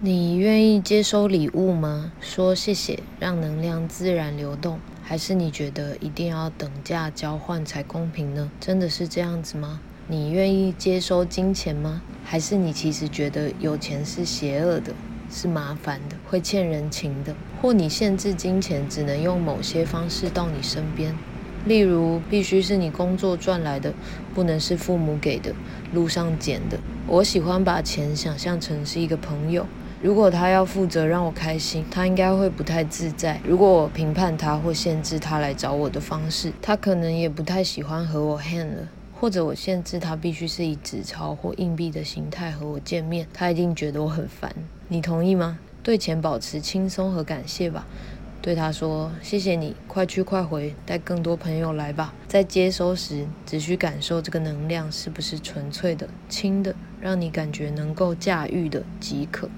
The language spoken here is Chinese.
你愿意接收礼物吗？说谢谢，让能量自然流动，还是你觉得一定要等价交换才公平呢？真的是这样子吗？你愿意接收金钱吗？还是你其实觉得有钱是邪恶的，是麻烦的，会欠人情的？或你限制金钱只能用某些方式到你身边，例如必须是你工作赚来的，不能是父母给的、路上捡的。我喜欢把钱想象成是一个朋友。如果他要负责让我开心，他应该会不太自在。如果我评判他或限制他来找我的方式，他可能也不太喜欢和我 hand 了。或者我限制他必须是以纸钞或硬币的形态和我见面，他一定觉得我很烦。你同意吗？对钱保持轻松和感谢吧。对他说：“谢谢你，快去快回，带更多朋友来吧。”在接收时，只需感受这个能量是不是纯粹的、轻的，让你感觉能够驾驭的即可。